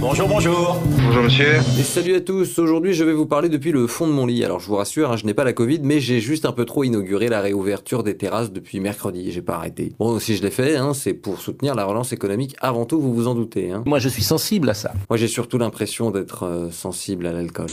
Bonjour, bonjour. Bonjour monsieur. Et salut à tous, aujourd'hui je vais vous parler depuis le fond de mon lit. Alors je vous rassure, hein, je n'ai pas la Covid, mais j'ai juste un peu trop inauguré la réouverture des terrasses depuis mercredi, j'ai pas arrêté. Bon, si je l'ai fait, hein, c'est pour soutenir la relance économique avant tout, vous vous en doutez. Hein. Moi, je suis sensible à ça. Moi j'ai surtout l'impression d'être euh, sensible à l'alcool.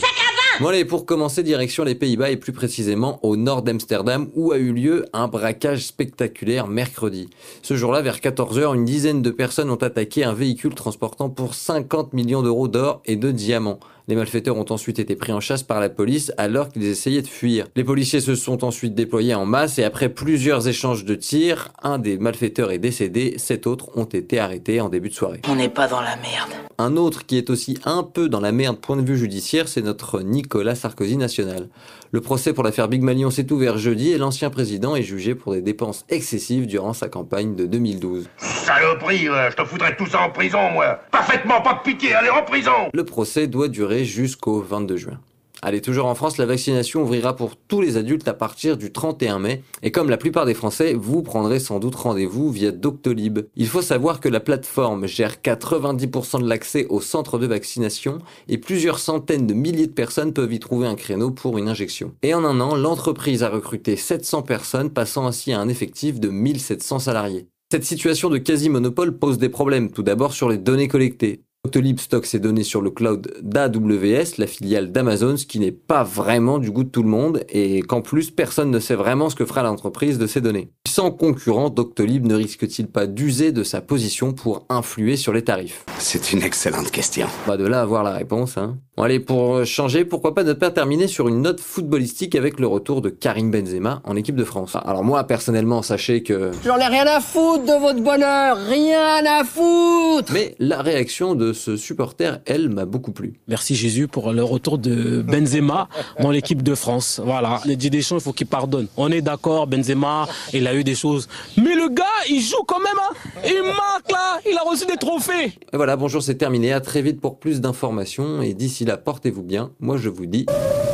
Bon allez, pour commencer, direction les Pays-Bas et plus précisément au nord d'Amsterdam où a eu lieu un braquage spectaculaire mercredi. Ce jour-là, vers 14h, une dizaine de personnes ont attaqué un véhicule transportant pour 50 millions d'euros d'or et de diamants. Les malfaiteurs ont ensuite été pris en chasse par la police alors qu'ils essayaient de fuir. Les policiers se sont ensuite déployés en masse et après plusieurs échanges de tirs, un des malfaiteurs est décédé, sept autres ont été arrêtés en début de soirée. On n'est pas dans la merde. Un autre qui est aussi un peu dans la merde point de vue judiciaire, c'est notre Nicolas Sarkozy national. Le procès pour l'affaire Big Malion s'est ouvert jeudi et l'ancien président est jugé pour des dépenses excessives durant sa campagne de 2012. Saloperie, ouais, je te foutrais tout ça en prison, moi. Parfaitement, pas de pitié, allez en prison. Le procès doit durer jusqu'au 22 juin. Allez, toujours en France, la vaccination ouvrira pour tous les adultes à partir du 31 mai. Et comme la plupart des Français, vous prendrez sans doute rendez-vous via Doctolib. Il faut savoir que la plateforme gère 90% de l'accès au centre de vaccination et plusieurs centaines de milliers de personnes peuvent y trouver un créneau pour une injection. Et en un an, l'entreprise a recruté 700 personnes, passant ainsi à un effectif de 1700 salariés. Cette situation de quasi-monopole pose des problèmes, tout d'abord sur les données collectées. Doctolib stocke ses données sur le cloud d'AWS, la filiale d'Amazon, ce qui n'est pas vraiment du goût de tout le monde et qu'en plus personne ne sait vraiment ce que fera l'entreprise de ces données. Sans concurrent, Doctolib ne risque-t-il pas d'user de sa position pour influer sur les tarifs? C'est une excellente question. Bah de là avoir la réponse, hein. Bon allez, pour changer, pourquoi pas ne pas terminer sur une note footballistique avec le retour de Karim Benzema en équipe de France. Alors moi, personnellement, sachez que... J'en ai rien à foutre de votre bonheur, rien à foutre Mais la réaction de ce supporter, elle, m'a beaucoup plu. Merci Jésus pour le retour de Benzema dans l'équipe de France. Voilà, les Didier Deschamps, il faut qu'il pardonne. On est d'accord, Benzema, il a eu des choses. Mais le gars, il joue quand même, hein Il marque là, il a reçu des trophées Et voilà, bonjour, c'est terminé. À très vite pour plus d'informations. Et d'ici là, portez-vous bien. Moi, je vous dis...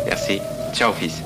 Merci. Ciao fils.